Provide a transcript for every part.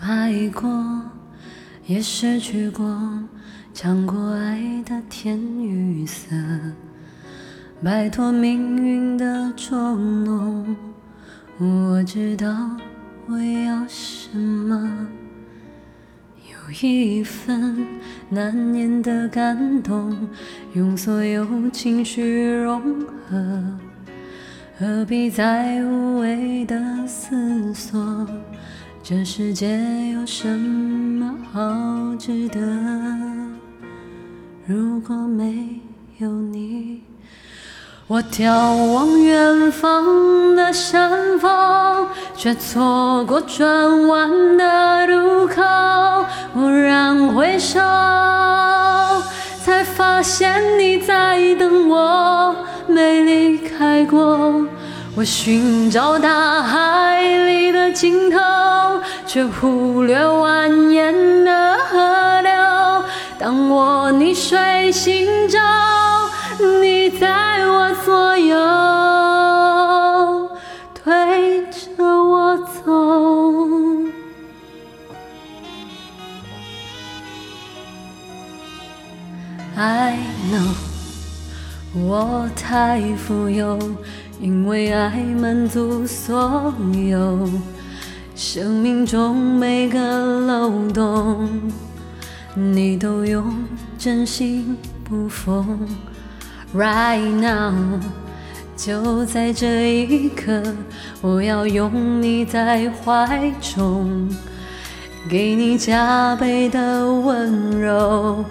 爱过，也失去过，尝过爱的甜与涩，摆脱命运的捉弄。我知道我要什么，有一份难言的感动，用所有情绪融合，何必再无谓的思索？这世界有什么好值得？如果没有你，我眺望远方的山峰，却错过转弯的路口。蓦然回首，才发现你在等我，没离开过。我寻找大海里的尽头，却忽略蜿蜒的河流。当我逆水行舟，你在我左右，推着我走。I know，我太富有。因为爱满足所有生命中每个漏洞，你都用真心补缝。Right now，就在这一刻，我要拥你在怀中，给你加倍的温柔。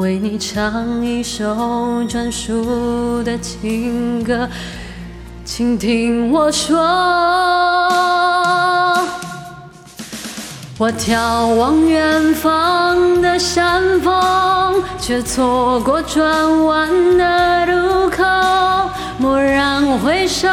为你唱一首专属的情歌，请听我说。我眺望远方的山峰，却错过转弯的路口。蓦然回首，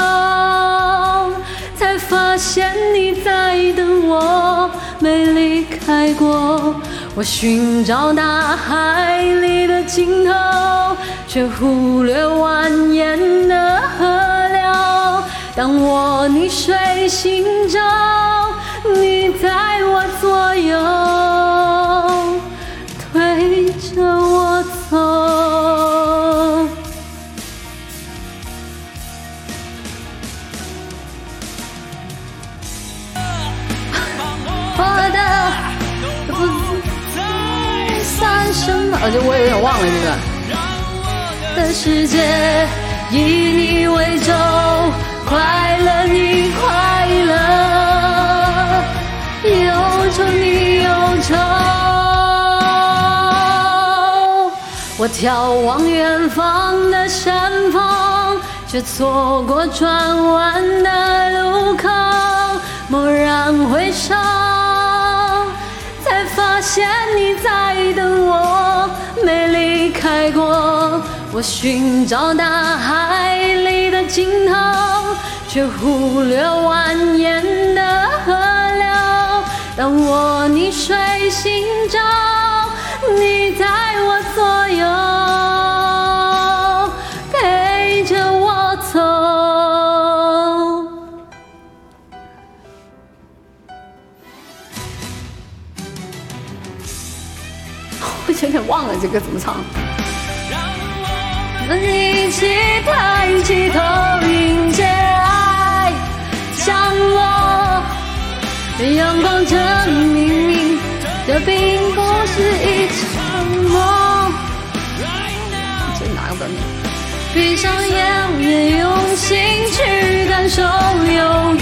才发现你在等我，没离开过。我寻找大海里的尽头，却忽略蜿蜒的河流。当我逆水行舟，而且我也有点忘了这个。的世界以你为舟，快乐你快乐，忧愁你忧愁。我眺望远方的山峰，却错过转弯的路口。蓦然回首，才发现你在等我，开过。我寻找大海里的尽头，却忽略蜿蜒的河流。当我逆水行舟，你在我左右，我有点忘了这歌怎么唱。我们一起抬起头，迎接爱降落。阳光证明，这并不是一场梦。这哪个版本？闭上眼，也用心去感受，有